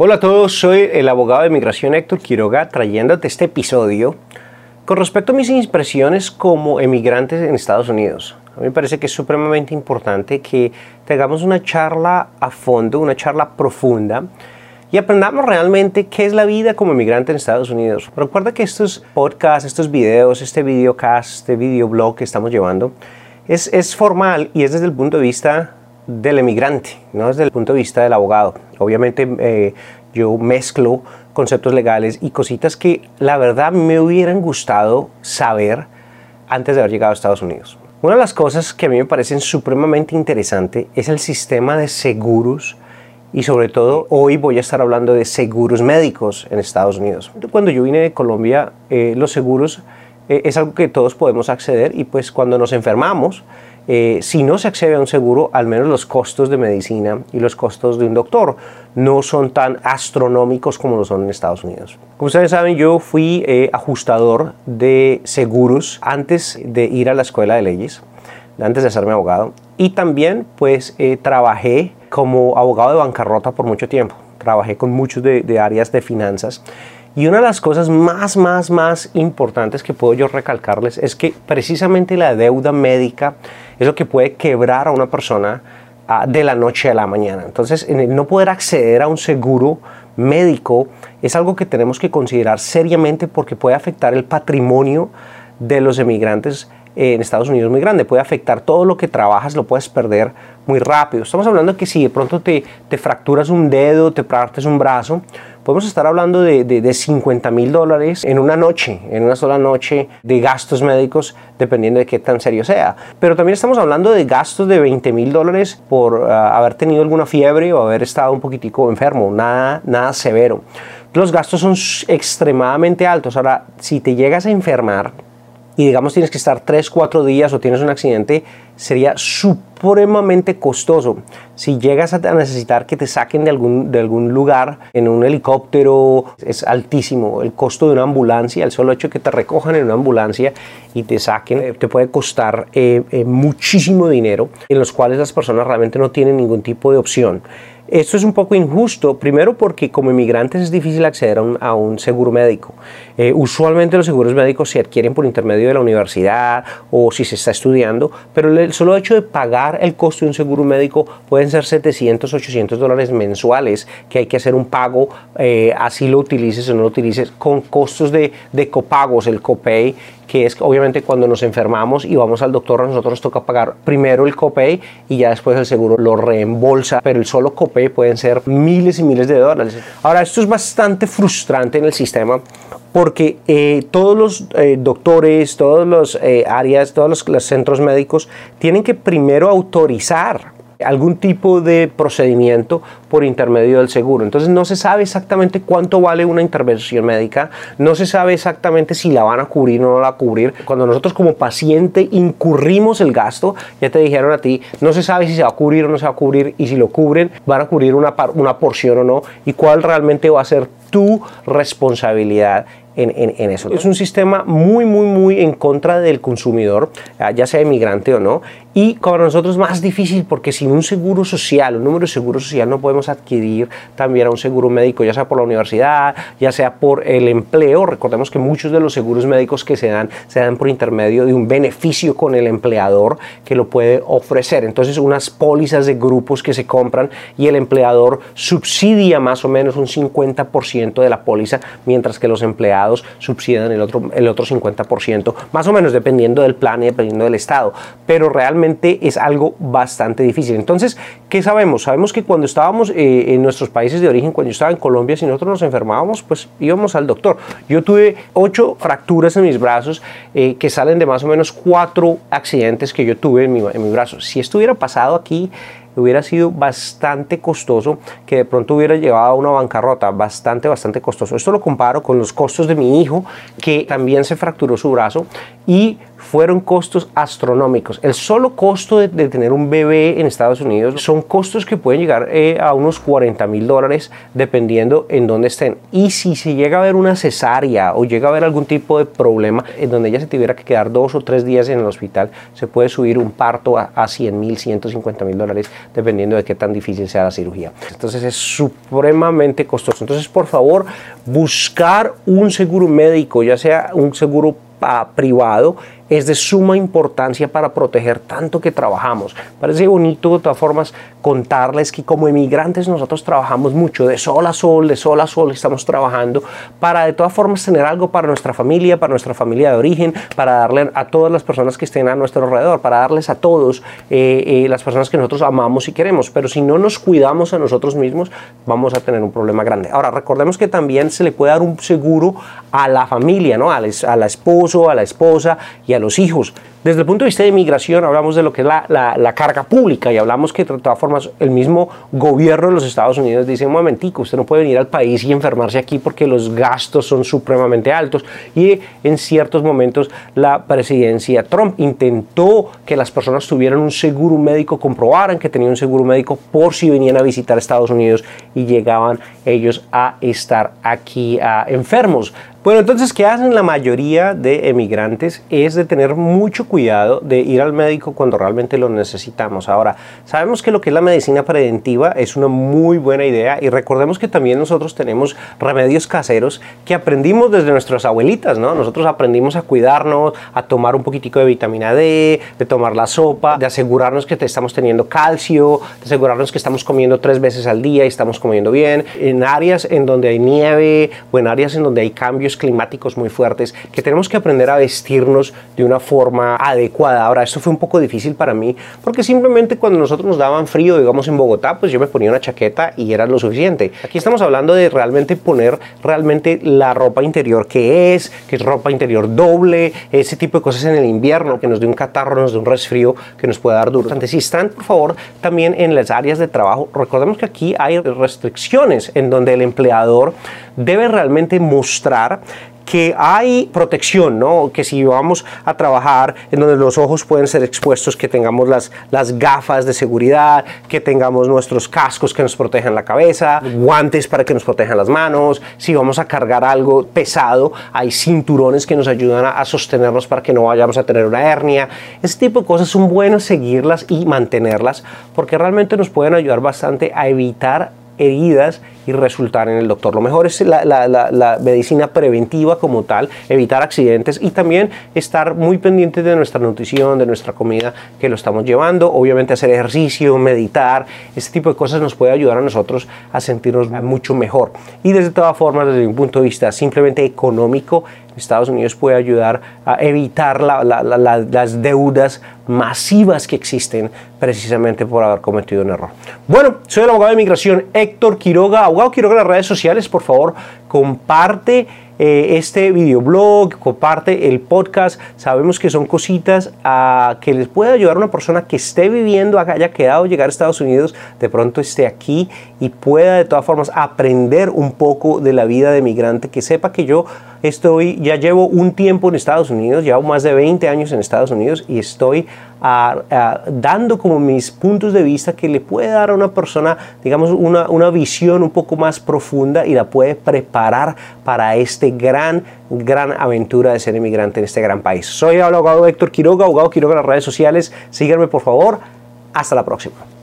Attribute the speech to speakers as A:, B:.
A: Hola a todos, soy el abogado de migración Héctor Quiroga trayéndote este episodio con respecto a mis impresiones como emigrantes en Estados Unidos. A mí me parece que es supremamente importante que tengamos una charla a fondo, una charla profunda y aprendamos realmente qué es la vida como emigrante en Estados Unidos. Recuerda que estos podcasts, estos videos, este videocast, este videoblog que estamos llevando es, es formal y es desde el punto de vista del emigrante, no desde el punto de vista del abogado. Obviamente eh, yo mezclo conceptos legales y cositas que la verdad me hubieran gustado saber antes de haber llegado a Estados Unidos. Una de las cosas que a mí me parecen supremamente interesante es el sistema de seguros y sobre todo hoy voy a estar hablando de seguros médicos en Estados Unidos. Cuando yo vine de Colombia, eh, los seguros eh, es algo que todos podemos acceder y pues cuando nos enfermamos, eh, si no se accede a un seguro, al menos los costos de medicina y los costos de un doctor no son tan astronómicos como lo son en Estados Unidos. Como ustedes saben, yo fui eh, ajustador de seguros antes de ir a la escuela de leyes, antes de hacerme abogado, y también pues eh, trabajé como abogado de bancarrota por mucho tiempo. Trabajé con muchos de, de áreas de finanzas y una de las cosas más, más, más importantes que puedo yo recalcarles es que precisamente la deuda médica es lo que puede quebrar a una persona ah, de la noche a la mañana. Entonces, no poder acceder a un seguro médico es algo que tenemos que considerar seriamente porque puede afectar el patrimonio de los emigrantes en Estados Unidos muy grande. Puede afectar todo lo que trabajas, lo puedes perder muy rápido. Estamos hablando de que si de pronto te, te fracturas un dedo, te partes un brazo, podemos estar hablando de, de, 50 mil dólares en una noche, en una sola noche de gastos médicos, dependiendo de qué tan serio sea. Pero también estamos hablando de gastos de 20 mil dólares por uh, haber tenido alguna fiebre o haber estado un poquitico enfermo, nada, nada severo. Los gastos son extremadamente altos. Ahora, si te llegas a enfermar, y digamos tienes que estar 3, 4 días o tienes un accidente, sería supremamente costoso. Si llegas a necesitar que te saquen de algún, de algún lugar en un helicóptero, es altísimo. El costo de una ambulancia, el solo hecho de que te recojan en una ambulancia y te saquen, eh, te puede costar eh, eh, muchísimo dinero, en los cuales las personas realmente no tienen ningún tipo de opción. Esto es un poco injusto, primero porque como inmigrantes es difícil acceder a un, seguro médico. Eh, usualmente los seguros médicos se adquieren por intermedio de la universidad o si se está estudiando, pero el solo hecho de pagar el costo de un seguro médico pueden ser 700, 800 dólares mensuales que hay que hacer un pago, eh, así lo utilices o no lo utilices, con costos de, de copagos, el copay que es obviamente cuando nos enfermamos y vamos al doctor, a nosotros nos toca pagar primero el copay y ya después el seguro lo reembolsa, pero el solo copay pueden ser miles y miles de dólares. Ahora, esto es bastante frustrante en el sistema porque eh, todos los eh, doctores, todas las eh, áreas, todos los centros médicos tienen que primero autorizar algún tipo de procedimiento por intermedio del seguro. Entonces no se sabe exactamente cuánto vale una intervención médica, no se sabe exactamente si la van a cubrir o no la van a cubrir. Cuando nosotros como paciente incurrimos el gasto, ya te dijeron a ti, no se sabe si se va a cubrir o no se va a cubrir y si lo cubren, van a cubrir una, una porción o no y cuál realmente va a ser tu responsabilidad en, eso. Es un sistema muy, muy, muy en contra del consumidor, ya sea inmigrante o no, y para nosotros más difícil porque sin un seguro social, un número de seguro social, no podemos adquirir también a un seguro médico, ya sea por la universidad, ya sea por el empleo. Recordemos que muchos de los seguros médicos que se dan, se dan por intermedio de un beneficio con el empleador que lo puede ofrecer. Entonces, unas pólizas de grupos que se compran y el empleador subsidia más o menos un 50% de la póliza, mientras que los empleados subsidian el otro, el otro 50%, más o menos dependiendo del plan y dependiendo del estado, pero realmente es algo bastante difícil. Entonces, ¿qué sabemos? Sabemos que cuando estábamos eh, en nuestros países de origen, cuando yo estaba en Colombia, si nosotros nos enfermábamos, pues íbamos al doctor. Yo tuve ocho fracturas en mis brazos eh, que salen de más o menos cuatro accidentes que yo tuve en mi, en mi brazo. Si esto hubiera pasado aquí, hubiera sido bastante costoso que de pronto hubiera llevado a una bancarrota, bastante, bastante costoso. Esto lo comparo con los costos de mi hijo, que también se fracturó su brazo y fueron costos astronómicos. El solo costo de, tener un bebé en Estados Unidos son costos que pueden llegar eh, a unos 40 mil dólares dependiendo en dónde estén. Y si se llega a ver una cesárea o llega a haber algún tipo de problema en donde ella se tuviera que quedar dos o tres días en el hospital, se puede subir un parto a, a 100 mil, 150 mil dólares dependiendo de qué tan difícil sea la cirugía. Entonces es supremamente costoso. Entonces, por favor, buscar un seguro médico, ya sea un seguro ah, privado es de suma importancia para proteger tanto que trabajamos. Parece bonito de todas formas contarles que como emigrantes nosotros trabajamos mucho, de sol a sol, de sol a sol estamos trabajando para de todas formas tener algo para nuestra familia, para nuestra familia de origen, para darle a todas las personas que estén a nuestro alrededor, para darles a todos eh, eh, las personas que nosotros amamos y queremos. Pero si no nos cuidamos a nosotros mismos, vamos a tener un problema grande. Ahora, recordemos que también se le puede dar un seguro a la familia, ¿no? a la esposo, a la esposa y a los hijos. Desde el punto de vista de inmigración hablamos de lo que es la, la, carga pública y hablamos que de todas formas el mismo gobierno de los Estados Unidos dice un momentico, usted no puede venir al país y enfermarse aquí porque los gastos son supremamente altos y en ciertos momentos la presidencia Trump intentó que las personas tuvieran un seguro médico, comprobaran que tenían un seguro médico por si venían a visitar Estados Unidos y llegaban ellos a estar aquí enfermos. Bueno, entonces, ¿qué hacen la mayoría de emigrantes? Es de tener mucho cuidado de ir al médico cuando realmente lo necesitamos. Ahora, sabemos que lo que es la medicina preventiva es una muy buena idea y recordemos que también nosotros tenemos remedios caseros que aprendimos desde nuestras abuelitas, ¿no? Nosotros aprendimos a cuidarnos, a tomar un poquitico de vitamina D, de tomar la sopa, de asegurarnos que te estamos teniendo calcio, de asegurarnos que estamos comiendo tres veces al día y estamos comiendo bien. En áreas en donde hay nieve o en áreas en donde hay cambios climáticos muy fuertes, que tenemos que aprender a vestirnos de una forma adecuada. Ahora, esto fue un poco difícil para mí, porque simplemente cuando nosotros nos daban frío, digamos en Bogotá, pues yo me ponía una chaqueta y era lo suficiente. Aquí estamos hablando de realmente poner realmente la ropa interior que es, que es ropa interior doble, ese tipo de cosas en el invierno, que nos dé un catarro, nos dé un resfrío, que nos pueda dar duro. Entonces, si están, por favor, también en las áreas de trabajo, recordemos que aquí hay restricciones en donde el empleador debe realmente mostrar que hay protección, ¿no? Que si vamos a trabajar en donde los ojos pueden ser expuestos, que tengamos las, las gafas de seguridad, que tengamos nuestros cascos que nos protejan la cabeza, guantes para que nos protejan las manos, si vamos a cargar algo pesado, hay cinturones que nos ayudan a, a sostenernos para que no vayamos a tener una hernia. Ese tipo de cosas son buenas seguirlas y mantenerlas porque realmente nos pueden ayudar bastante a evitar heridas y resultar en el doctor. Lo mejor es la, medicina preventiva como tal, evitar accidentes y también estar muy pendientes de nuestra nutrición, de nuestra comida que lo estamos llevando. Obviamente hacer ejercicio, meditar, este tipo de cosas nos puede ayudar a nosotros a sentirnos mucho mejor. Y desde todas formas, desde un punto de vista simplemente económico, Estados Unidos puede ayudar a evitar las deudas masivas que existen precisamente por haber cometido un error. Bueno, soy el abogado de inmigración Héctor Quiroga, abogado Quiroga en las redes sociales, por favor, comparte eh, este videoblog, comparte el podcast. Sabemos que son cositas ah, que les puede ayudar a una persona que esté viviendo, haya quedado llegar a Estados Unidos, de pronto esté aquí y pueda de todas formas aprender un poco de la vida de migrante, que sepa que yo estoy, ya llevo un tiempo en Estados Unidos, llevo más de 20 años en Estados Unidos y estoy dando como mis puntos de vista que le puede dar a una persona, digamos, una, una visión un poco más profunda y la puede preparar para este gran, gran aventura de ser inmigrante en este gran país. Soy el abogado Héctor Quiroga, abogado Quiroga en las redes sociales. Síganme por favor. Hasta la próxima.